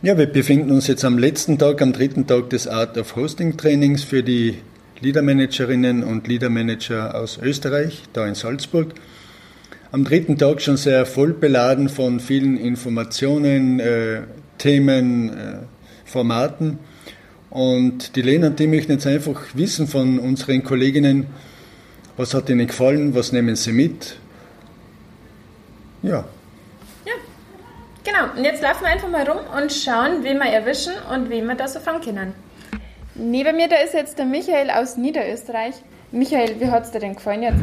Ja, wir befinden uns jetzt am letzten Tag, am dritten Tag des Art of Hosting Trainings für die Leadermanagerinnen und Leadermanager aus Österreich, da in Salzburg. Am dritten Tag schon sehr voll beladen von vielen Informationen, äh, Themen, äh, Formaten. Und die Lena und die möchten jetzt einfach wissen von unseren Kolleginnen, was hat ihnen gefallen, was nehmen sie mit. Ja. Genau. Und jetzt laufen wir einfach mal rum und schauen, wen wir erwischen und wen wir da so fangen können. Neben mir, da ist jetzt der Michael aus Niederösterreich. Michael, wie hat es dir denn gefallen jetzt?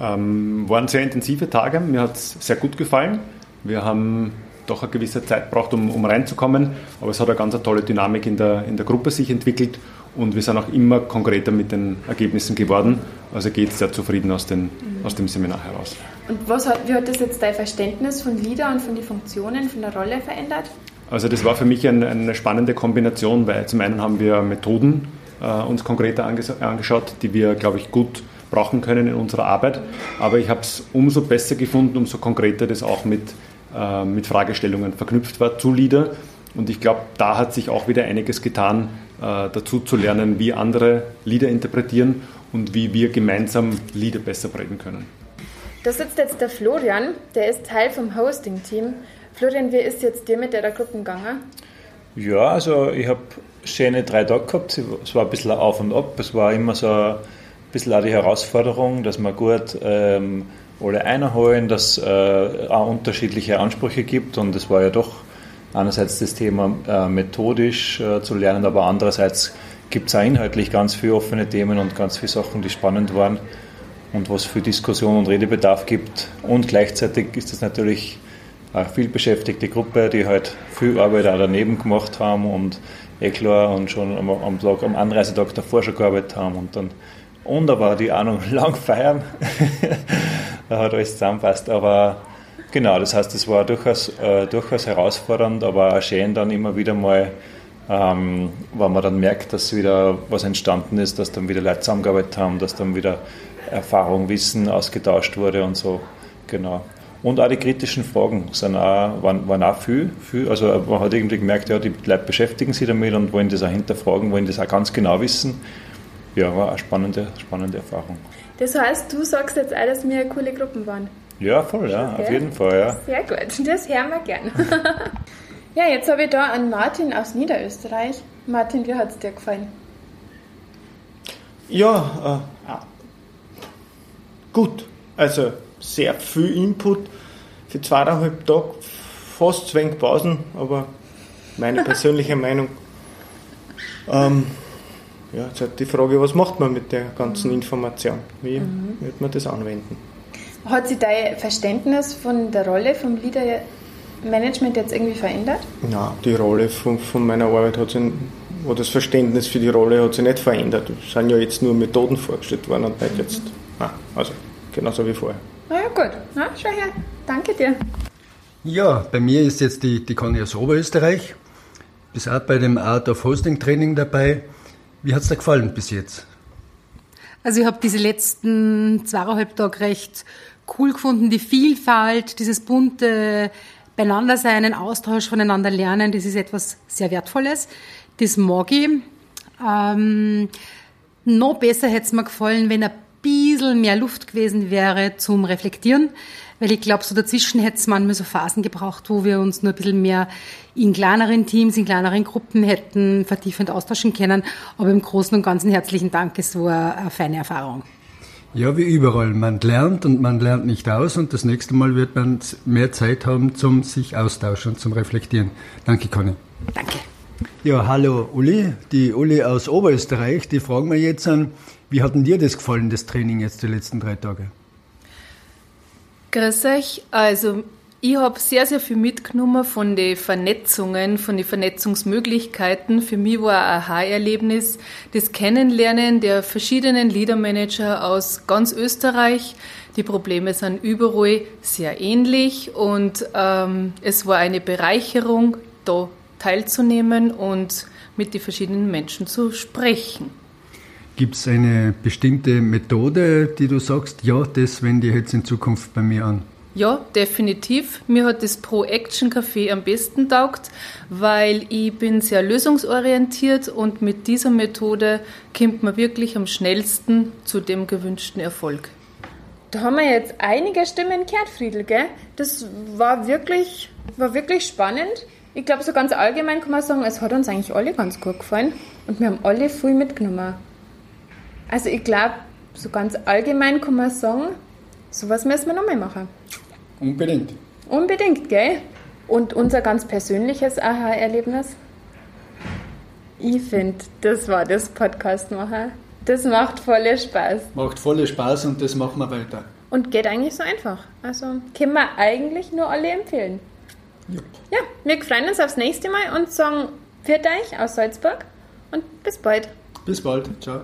Ähm, waren sehr intensive Tage. Mir hat es sehr gut gefallen. Wir haben doch eine gewisse Zeit braucht, um, um reinzukommen. Aber es hat eine ganz tolle Dynamik in der, in der Gruppe sich entwickelt und wir sind auch immer konkreter mit den Ergebnissen geworden. Also geht sehr zufrieden aus, den, mhm. aus dem Seminar heraus. Und hat, wie hat das jetzt dein Verständnis von LIDA und von den Funktionen, von der Rolle verändert? Also das war für mich ein, eine spannende Kombination, weil zum einen haben wir Methoden äh, uns konkreter angeschaut, die wir, glaube ich, gut brauchen können in unserer Arbeit. Aber ich habe es umso besser gefunden, umso konkreter das auch mit äh, mit Fragestellungen verknüpft war zu LIDA. Und ich glaube, da hat sich auch wieder einiges getan, äh, dazu zu lernen, wie andere Lieder interpretieren und wie wir gemeinsam Lieder besser prägen können. Da sitzt jetzt der Florian, der ist Teil vom Hosting-Team. Florian, wie ist jetzt dir mit der Gruppe gegangen? Ja, also ich habe schöne drei Tage gehabt. Es war ein bisschen auf und ab. Es war immer so ein bisschen auch die Herausforderung, dass man gut ähm, alle einholen, dass es äh, auch unterschiedliche Ansprüche gibt und es war ja doch einerseits das Thema äh, methodisch äh, zu lernen, aber andererseits gibt es auch inhaltlich ganz viele offene Themen und ganz viele Sachen, die spannend waren und was für Diskussion und Redebedarf gibt. Und gleichzeitig ist es natürlich eine viel beschäftigte Gruppe, die halt viel Arbeit auch daneben gemacht haben und eh und schon am, am, Tag, am Anreisetag davor schon gearbeitet haben und dann und aber die Ahnung lang feiern. Hat alles zusammenpasst. Aber genau, das heißt, es war durchaus, äh, durchaus herausfordernd, aber auch schön dann immer wieder mal, ähm, wenn man dann merkt, dass wieder was entstanden ist, dass dann wieder Leute zusammengearbeitet haben, dass dann wieder Erfahrung, Wissen ausgetauscht wurde und so. Genau. Und auch die kritischen Fragen sind auch, waren, waren auch viel, viel. Also man hat irgendwie gemerkt, ja, die Leute beschäftigen sich damit und wollen das auch hinterfragen, wollen das auch ganz genau wissen. Ja, war eine spannende, spannende Erfahrung. Das heißt, du sagst jetzt auch, dass wir coole Gruppen waren. Ja, voll, ja, okay. auf jeden Fall, ja. Sehr gut, das hören wir gern. ja, jetzt habe ich da einen Martin aus Niederösterreich. Martin, wie hat es dir gefallen? Ja, äh, gut. Also sehr viel Input für zweieinhalb Tage, fast zwei Pausen, aber meine persönliche Meinung. Ähm, ja, jetzt halt die Frage, was macht man mit der ganzen Information? Wie mhm. wird man das anwenden? Hat sich dein Verständnis von der Rolle vom Leader Management jetzt irgendwie verändert? Nein, die Rolle von, von meiner Arbeit hat sich, oder das Verständnis für die Rolle hat sich nicht verändert. Es sind ja jetzt nur Methoden vorgestellt worden und nicht mhm. jetzt, nein, also genauso wie vorher. Na ja, gut. Na, schau her. Danke dir. Ja, bei mir ist jetzt die, die Conny aus Oberösterreich. Ist auch bei dem Art of Hosting Training dabei. Wie hat es dir gefallen bis jetzt? Also ich habe diese letzten zweieinhalb Tage recht cool gefunden. Die Vielfalt, dieses bunte Beieinandersein, ein Austausch voneinander lernen, das ist etwas sehr Wertvolles. Das mag ich. Ähm, noch besser hätte es mir gefallen, wenn ein bisschen mehr Luft gewesen wäre zum Reflektieren. Weil ich glaube, so dazwischen hätte es manchmal so Phasen gebraucht, wo wir uns nur ein bisschen mehr in kleineren Teams, in kleineren Gruppen hätten vertiefend austauschen können. Aber im Großen und Ganzen herzlichen Dank, es war eine feine Erfahrung. Ja, wie überall. Man lernt und man lernt nicht aus und das nächste Mal wird man mehr Zeit haben zum sich austauschen und zum Reflektieren. Danke, Conny. Danke. Ja, hallo Uli. Die Uli aus Oberösterreich, die fragen wir jetzt an, wie hat denn dir das gefallen, das Training jetzt die letzten drei Tage? Grüß euch. Also, ich habe sehr, sehr viel mitgenommen von den Vernetzungen, von den Vernetzungsmöglichkeiten. Für mich war ein Aha-Erlebnis das Kennenlernen der verschiedenen Leadermanager aus ganz Österreich. Die Probleme sind überall sehr ähnlich und ähm, es war eine Bereicherung, da teilzunehmen und mit den verschiedenen Menschen zu sprechen. Gibt es eine bestimmte Methode, die du sagst, ja, das wende ich jetzt in Zukunft bei mir an? Ja, definitiv. Mir hat das Pro-Action-Café am besten taugt, weil ich bin sehr lösungsorientiert und mit dieser Methode kommt man wirklich am schnellsten zu dem gewünschten Erfolg. Da haben wir jetzt einige Stimmen gehört, Friedel, gell? Das war wirklich, war wirklich spannend. Ich glaube, so ganz allgemein kann man sagen, es hat uns eigentlich alle ganz gut gefallen und wir haben alle viel mitgenommen. Also ich glaube, so ganz allgemein kann man sagen, sowas müssen wir nochmal machen. Unbedingt. Unbedingt, gell? Und unser ganz persönliches Aha-Erlebnis? Ich finde, das war das Podcast machen. Das macht voll Spaß. Macht voll Spaß und das machen wir weiter. Und geht eigentlich so einfach. Also können wir eigentlich nur alle empfehlen. Ja. Ja, wir freuen uns aufs nächste Mal und sagen für euch aus Salzburg und bis bald. Bis bald. Ciao.